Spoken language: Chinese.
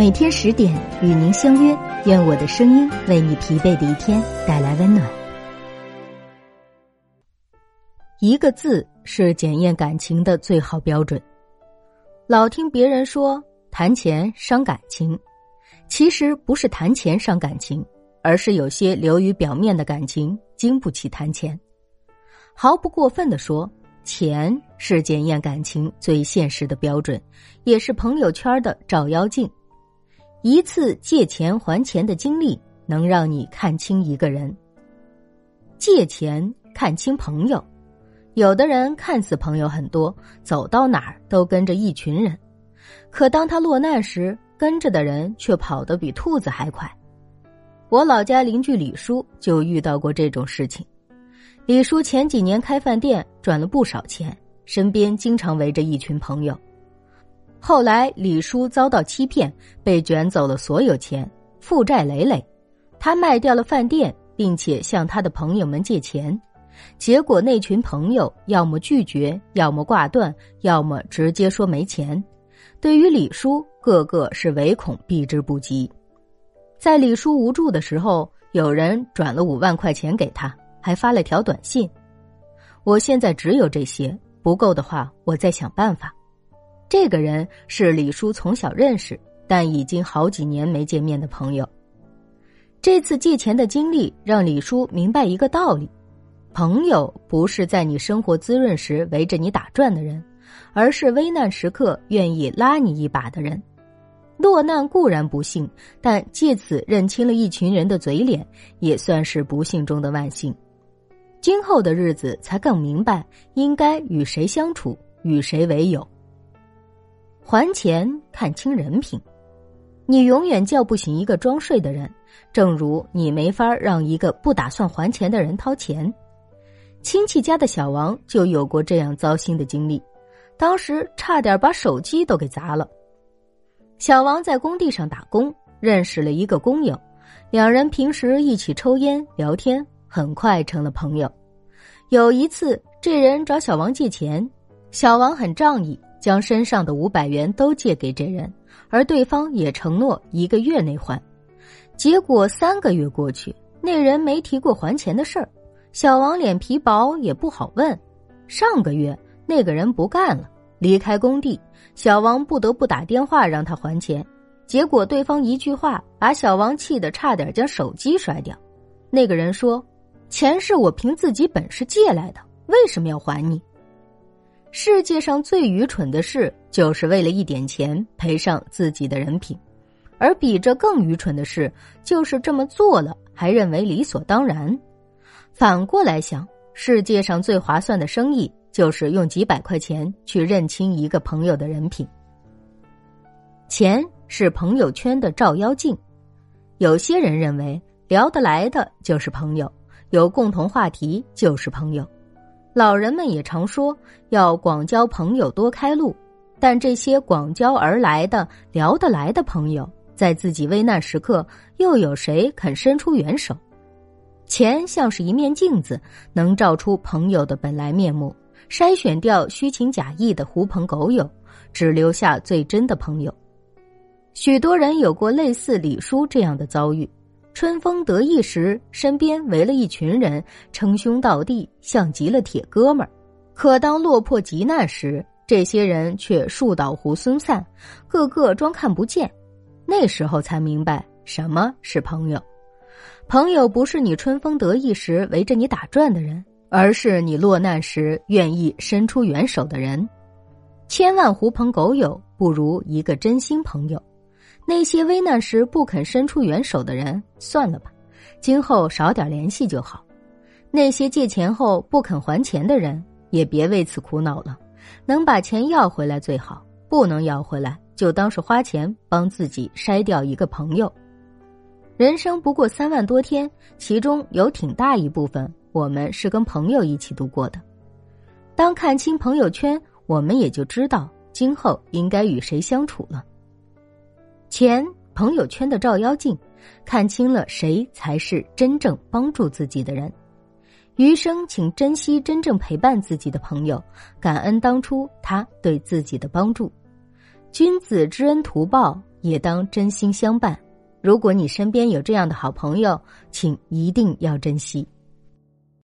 每天十点与您相约，愿我的声音为你疲惫的一天带来温暖。一个字是检验感情的最好标准。老听别人说谈钱伤感情，其实不是谈钱伤感情，而是有些流于表面的感情经不起谈钱。毫不过分的说，钱是检验感情最现实的标准，也是朋友圈的照妖镜。一次借钱还钱的经历，能让你看清一个人。借钱看清朋友，有的人看似朋友很多，走到哪儿都跟着一群人，可当他落难时，跟着的人却跑得比兔子还快。我老家邻居李叔就遇到过这种事情。李叔前几年开饭店赚了不少钱，身边经常围着一群朋友。后来，李叔遭到欺骗，被卷走了所有钱，负债累累。他卖掉了饭店，并且向他的朋友们借钱，结果那群朋友要么拒绝，要么挂断，要么直接说没钱。对于李叔，个个是唯恐避之不及。在李叔无助的时候，有人转了五万块钱给他，还发了条短信：“我现在只有这些，不够的话，我再想办法。”这个人是李叔从小认识，但已经好几年没见面的朋友。这次借钱的经历让李叔明白一个道理：朋友不是在你生活滋润时围着你打转的人，而是危难时刻愿意拉你一把的人。落难固然不幸，但借此认清了一群人的嘴脸，也算是不幸中的万幸。今后的日子才更明白应该与谁相处，与谁为友。还钱看清人品，你永远叫不醒一个装睡的人，正如你没法让一个不打算还钱的人掏钱。亲戚家的小王就有过这样糟心的经历，当时差点把手机都给砸了。小王在工地上打工，认识了一个工友，两人平时一起抽烟聊天，很快成了朋友。有一次，这人找小王借钱，小王很仗义。将身上的五百元都借给这人，而对方也承诺一个月内还。结果三个月过去，那人没提过还钱的事儿。小王脸皮薄，也不好问。上个月那个人不干了，离开工地，小王不得不打电话让他还钱。结果对方一句话把小王气得差点将手机摔掉。那个人说：“钱是我凭自己本事借来的，为什么要还你？”世界上最愚蠢的事，就是为了一点钱赔上自己的人品；而比这更愚蠢的事，就是这么做了还认为理所当然。反过来想，世界上最划算的生意，就是用几百块钱去认清一个朋友的人品。钱是朋友圈的照妖镜，有些人认为聊得来的就是朋友，有共同话题就是朋友。老人们也常说要广交朋友，多开路。但这些广交而来的、聊得来的朋友，在自己危难时刻，又有谁肯伸出援手？钱像是一面镜子，能照出朋友的本来面目，筛选掉虚情假意的狐朋狗友，只留下最真的朋友。许多人有过类似李叔这样的遭遇。春风得意时，身边围了一群人，称兄道弟，像极了铁哥们儿；可当落魄急难时，这些人却树倒猢狲散，个个装看不见。那时候才明白什么是朋友。朋友不是你春风得意时围着你打转的人，而是你落难时愿意伸出援手的人。千万狐朋狗友，不如一个真心朋友。那些危难时不肯伸出援手的人，算了吧，今后少点联系就好。那些借钱后不肯还钱的人，也别为此苦恼了。能把钱要回来最好，不能要回来，就当是花钱帮自己筛掉一个朋友。人生不过三万多天，其中有挺大一部分我们是跟朋友一起度过的。当看清朋友圈，我们也就知道今后应该与谁相处了。钱朋友圈的照妖镜，看清了谁才是真正帮助自己的人。余生，请珍惜真正陪伴自己的朋友，感恩当初他对自己的帮助。君子知恩图报，也当真心相伴。如果你身边有这样的好朋友，请一定要珍惜。